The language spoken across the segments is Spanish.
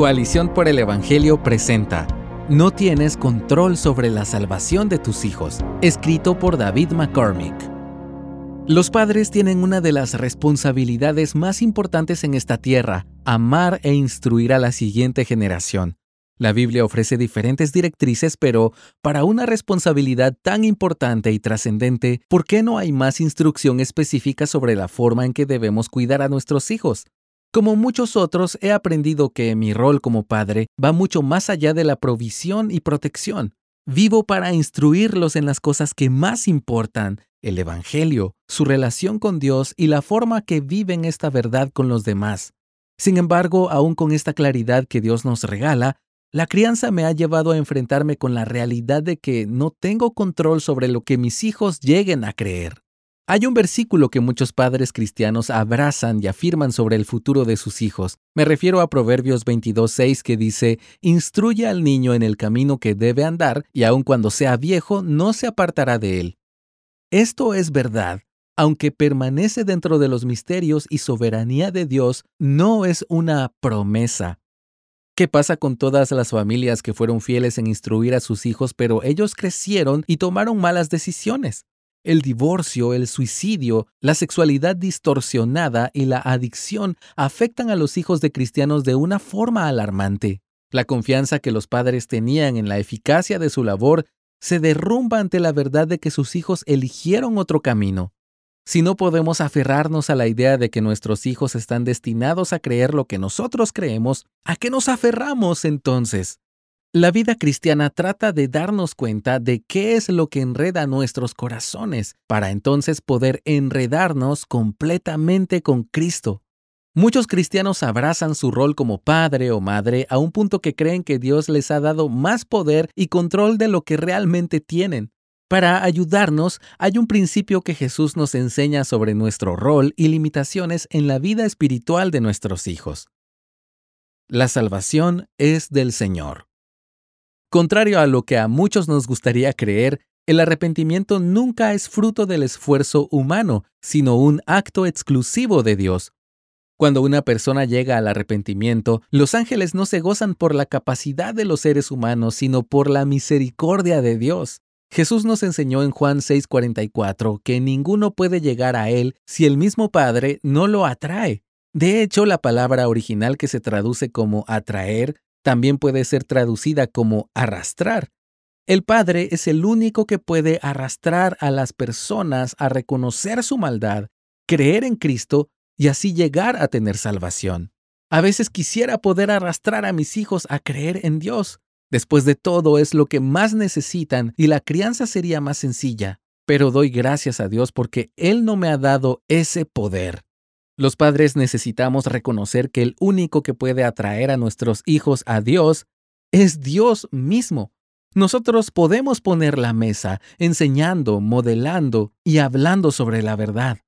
Coalición por el Evangelio presenta No tienes control sobre la salvación de tus hijos, escrito por David McCormick. Los padres tienen una de las responsabilidades más importantes en esta tierra, amar e instruir a la siguiente generación. La Biblia ofrece diferentes directrices, pero para una responsabilidad tan importante y trascendente, ¿por qué no hay más instrucción específica sobre la forma en que debemos cuidar a nuestros hijos? Como muchos otros, he aprendido que mi rol como padre va mucho más allá de la provisión y protección. Vivo para instruirlos en las cosas que más importan, el Evangelio, su relación con Dios y la forma que viven esta verdad con los demás. Sin embargo, aún con esta claridad que Dios nos regala, la crianza me ha llevado a enfrentarme con la realidad de que no tengo control sobre lo que mis hijos lleguen a creer. Hay un versículo que muchos padres cristianos abrazan y afirman sobre el futuro de sus hijos. Me refiero a Proverbios 22.6 que dice, Instruye al niño en el camino que debe andar, y aun cuando sea viejo no se apartará de él. Esto es verdad, aunque permanece dentro de los misterios y soberanía de Dios, no es una promesa. ¿Qué pasa con todas las familias que fueron fieles en instruir a sus hijos, pero ellos crecieron y tomaron malas decisiones? El divorcio, el suicidio, la sexualidad distorsionada y la adicción afectan a los hijos de cristianos de una forma alarmante. La confianza que los padres tenían en la eficacia de su labor se derrumba ante la verdad de que sus hijos eligieron otro camino. Si no podemos aferrarnos a la idea de que nuestros hijos están destinados a creer lo que nosotros creemos, ¿a qué nos aferramos entonces? La vida cristiana trata de darnos cuenta de qué es lo que enreda nuestros corazones, para entonces poder enredarnos completamente con Cristo. Muchos cristianos abrazan su rol como padre o madre a un punto que creen que Dios les ha dado más poder y control de lo que realmente tienen. Para ayudarnos, hay un principio que Jesús nos enseña sobre nuestro rol y limitaciones en la vida espiritual de nuestros hijos. La salvación es del Señor. Contrario a lo que a muchos nos gustaría creer, el arrepentimiento nunca es fruto del esfuerzo humano, sino un acto exclusivo de Dios. Cuando una persona llega al arrepentimiento, los ángeles no se gozan por la capacidad de los seres humanos, sino por la misericordia de Dios. Jesús nos enseñó en Juan 6:44 que ninguno puede llegar a Él si el mismo Padre no lo atrae. De hecho, la palabra original que se traduce como atraer también puede ser traducida como arrastrar. El Padre es el único que puede arrastrar a las personas a reconocer su maldad, creer en Cristo y así llegar a tener salvación. A veces quisiera poder arrastrar a mis hijos a creer en Dios. Después de todo es lo que más necesitan y la crianza sería más sencilla. Pero doy gracias a Dios porque Él no me ha dado ese poder. Los padres necesitamos reconocer que el único que puede atraer a nuestros hijos a Dios es Dios mismo. Nosotros podemos poner la mesa, enseñando, modelando y hablando sobre la verdad.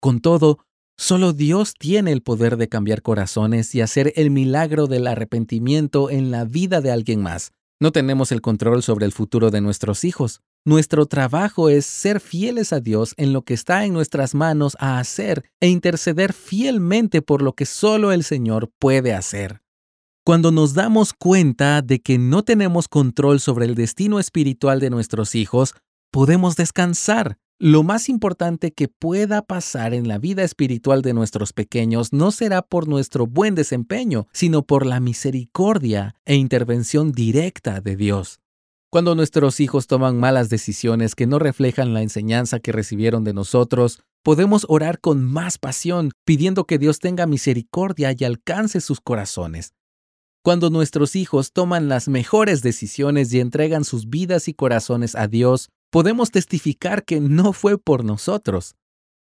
Con todo, solo Dios tiene el poder de cambiar corazones y hacer el milagro del arrepentimiento en la vida de alguien más. No tenemos el control sobre el futuro de nuestros hijos. Nuestro trabajo es ser fieles a Dios en lo que está en nuestras manos a hacer e interceder fielmente por lo que solo el Señor puede hacer. Cuando nos damos cuenta de que no tenemos control sobre el destino espiritual de nuestros hijos, podemos descansar. Lo más importante que pueda pasar en la vida espiritual de nuestros pequeños no será por nuestro buen desempeño, sino por la misericordia e intervención directa de Dios. Cuando nuestros hijos toman malas decisiones que no reflejan la enseñanza que recibieron de nosotros, podemos orar con más pasión, pidiendo que Dios tenga misericordia y alcance sus corazones. Cuando nuestros hijos toman las mejores decisiones y entregan sus vidas y corazones a Dios, podemos testificar que no fue por nosotros.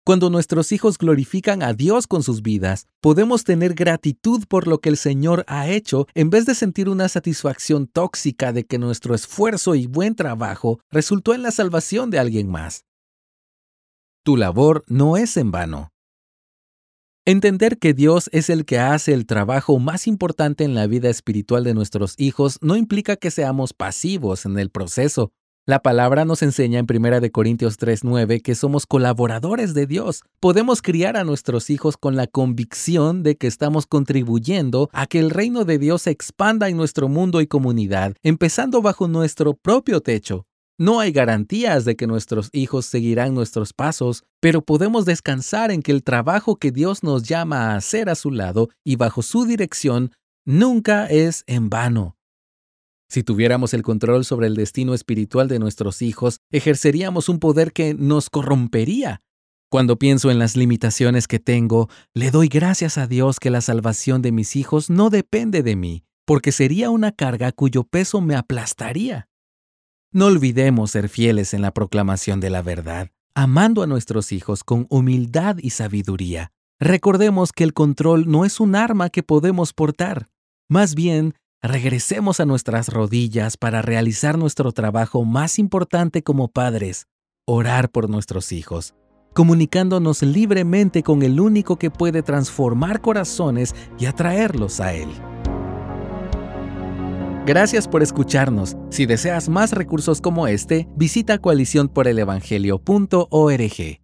Cuando nuestros hijos glorifican a Dios con sus vidas, podemos tener gratitud por lo que el Señor ha hecho en vez de sentir una satisfacción tóxica de que nuestro esfuerzo y buen trabajo resultó en la salvación de alguien más. Tu labor no es en vano. Entender que Dios es el que hace el trabajo más importante en la vida espiritual de nuestros hijos no implica que seamos pasivos en el proceso La palabra nos enseña en 1 Corintios 3:9 que somos colaboradores de Dios. Podemos criar a nuestros hijos con la convicción de que estamos contribuyendo a que el reino de Dios se expanda en nuestro mundo y comunidad, empezando bajo nuestro propio techo. No hay garantías de que nuestros hijos seguirán nuestros pasos, pero podemos descansar en que el trabajo que Dios nos llama a hacer a su lado y bajo su dirección nunca es en vano. Si tuviéramos el control sobre el destino espiritual de nuestros hijos, ejerceríamos un poder que nos corrompería. Cuando pienso en las limitaciones que tengo, le doy gracias a Dios que la salvación de mis hijos no depende de mí, porque sería una carga cuyo peso me aplastaría. No olvidemos ser fieles en la proclamación de la verdad, amando a nuestros hijos con humildad y sabiduría. Recordemos que el control no es un arma que podemos portar. Más bien, regresemos a nuestras rodillas para realizar nuestro trabajo más importante como padres, orar por nuestros hijos, comunicándonos libremente con el único que puede transformar corazones y atraerlos a Él. Gracias por escucharnos. Si deseas más recursos como este, visita coaliciónporelevangelio.org.